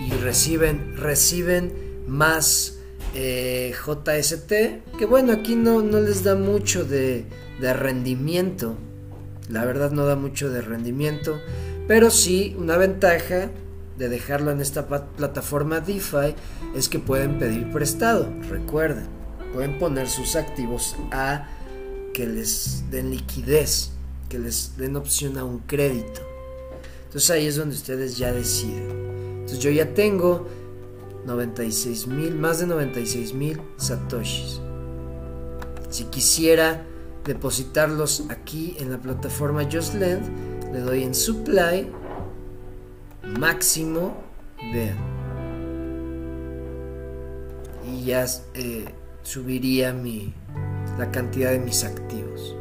y reciben, reciben más eh, JST, que bueno, aquí no, no les da mucho de, de rendimiento. La verdad no da mucho de rendimiento. Pero sí, una ventaja de dejarlo en esta plataforma DeFi es que pueden pedir prestado. Recuerden, pueden poner sus activos a que les den liquidez, que les den opción a un crédito. Entonces ahí es donde ustedes ya deciden. Entonces yo ya tengo 96 mil, más de 96 mil satoshis. Si quisiera depositarlos aquí en la plataforma JustLend, le doy en supply máximo vean y ya eh, subiría mi la cantidad de mis activos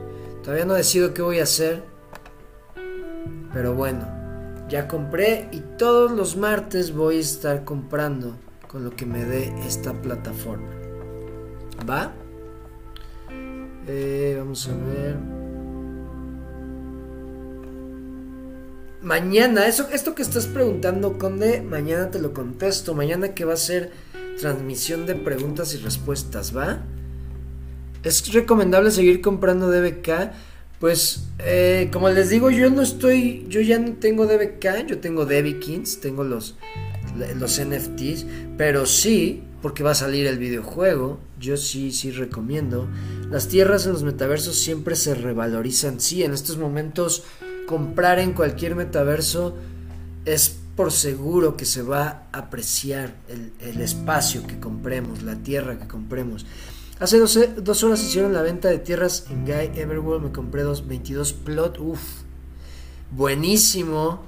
todavía no decido qué voy a hacer pero bueno ya compré y todos los martes voy a estar comprando con lo que me dé esta plataforma va eh, vamos a ver mañana, eso, esto que estás preguntando, Conde, mañana te lo contesto. Mañana que va a ser transmisión de preguntas y respuestas, ¿va? Es recomendable seguir comprando DBK. Pues, eh, como les digo, yo no estoy, yo ya no tengo DBK, yo tengo Debikins, tengo los, los NFTs, pero sí, porque va a salir el videojuego, yo sí, sí recomiendo. Las tierras en los metaversos siempre se revalorizan, sí, en estos momentos comprar en cualquier metaverso es por seguro que se va a apreciar el, espacio que compremos, la tierra que compremos. Hace dos, horas hicieron la venta de tierras en Guy Everworld, me compré dos, 22 plot, uff, buenísimo,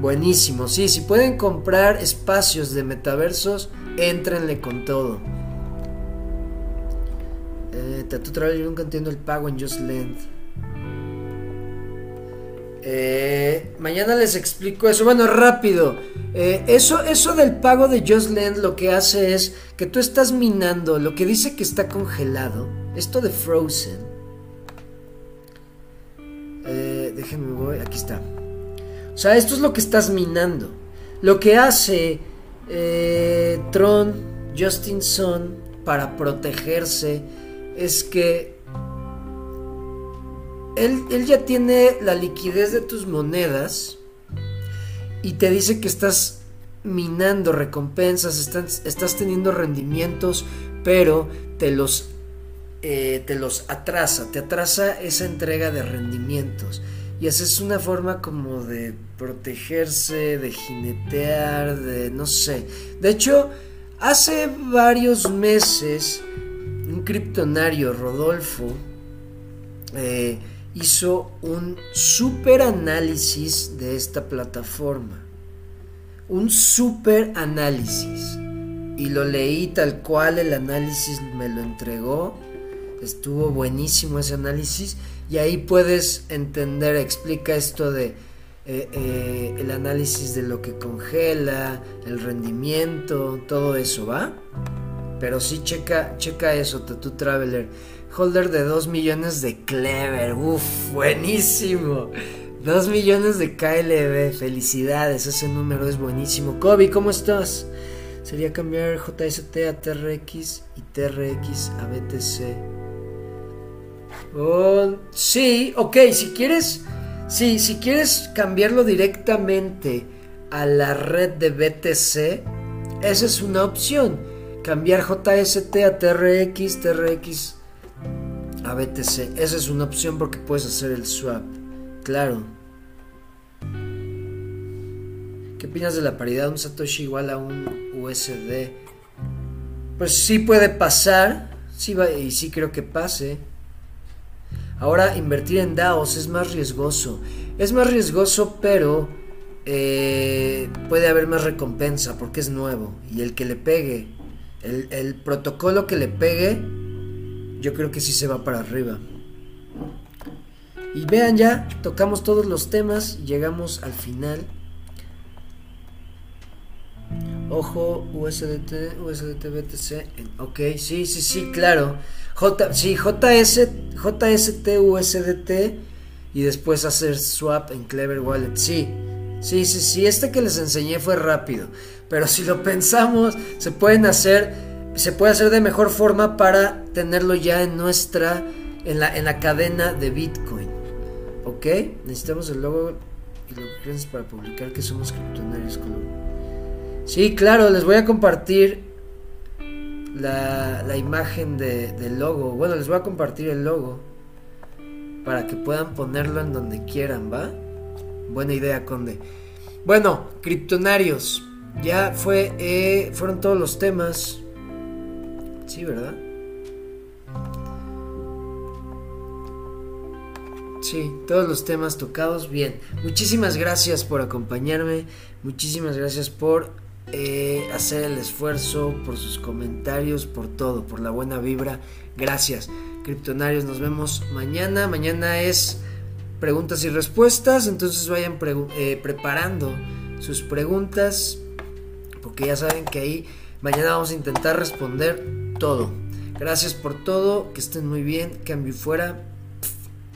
buenísimo, sí, si pueden comprar espacios de metaversos, entrenle con todo. Eh, Tattoo Travel, yo nunca entiendo el pago en Just Land. Eh, mañana les explico eso. Bueno, rápido. Eh, eso, eso del pago de Just Land lo que hace es que tú estás minando lo que dice que está congelado. Esto de Frozen. Eh, déjenme voy. Aquí está. O sea, esto es lo que estás minando. Lo que hace Tron, Justin Sun, para protegerse es que él, ya tiene la liquidez de tus monedas y te dice que estás minando recompensas, estás, teniendo rendimientos, pero te los, eh, te los atrasa, te atrasa esa entrega de rendimientos. Y esa es una forma como de protegerse, de jinetear, de no sé. De hecho, hace varios meses, un criptonario, Rodolfo, eh, hizo un super análisis de esta plataforma. Un super análisis. Y lo leí tal cual el análisis me lo entregó. Estuvo buenísimo ese análisis. Y ahí puedes entender, explica esto de eh, eh, el análisis de lo que congela, el rendimiento, todo eso, ¿va? Pero sí checa, checa eso, Tattoo Traveler. Holder de 2 millones de Clever. Uf, buenísimo. 2 millones de KLB. Felicidades, ese número es buenísimo. Kobe, ¿cómo estás? Sería cambiar JST a TRX y TRX a BTC. Oh, sí, ok, si quieres, sí, si quieres cambiarlo directamente a la red de BTC, esa es una opción. Cambiar JST a TRX, TRX a BTC. Esa es una opción porque puedes hacer el swap. Claro. ¿Qué opinas de la paridad? Un Satoshi igual a un USD. Pues sí puede pasar. Sí va, y sí creo que pase. Ahora invertir en DAOs es más riesgoso. Es más riesgoso, pero eh, puede haber más recompensa porque es nuevo. Y el que le pegue, el, el protocolo que le pegue yo creo que sí se va para arriba. Y vean ya, tocamos todos los temas, llegamos al final. Ojo, USDT, USDT, BTC. Ok, sí, sí, sí, claro. J, sí, JS, JST, USDT y después hacer swap en Clever Wallet. Sí, sí, sí, sí. Este que les enseñé fue rápido. Pero si lo *laughs* pensamos, se pueden hacer, se puede hacer de mejor forma para tenerlo ya en nuestra, en la, en la cadena de Bitcoin. Ok, necesitamos el logo para publicar que somos criptonarios. Sí, claro, les voy a compartir la, la imagen de, del logo. Bueno, les voy a compartir el logo para que puedan ponerlo en donde quieran, ¿va? Buena idea, Conde. Bueno, criptonarios. Ya fue, eh, fueron todos los temas. Sí, ¿verdad? Sí, todos los temas tocados. Bien, muchísimas gracias por acompañarme. Muchísimas gracias por eh, hacer el esfuerzo, por sus comentarios, por todo, por la buena vibra. Gracias, criptonarios. Nos vemos mañana. Mañana es preguntas y respuestas. Entonces vayan eh, preparando sus preguntas. Porque ya saben que ahí mañana vamos a intentar responder todo. Gracias por todo. Que estén muy bien. Cambio fuera.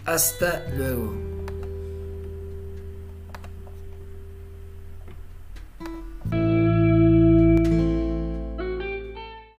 Hasta luego.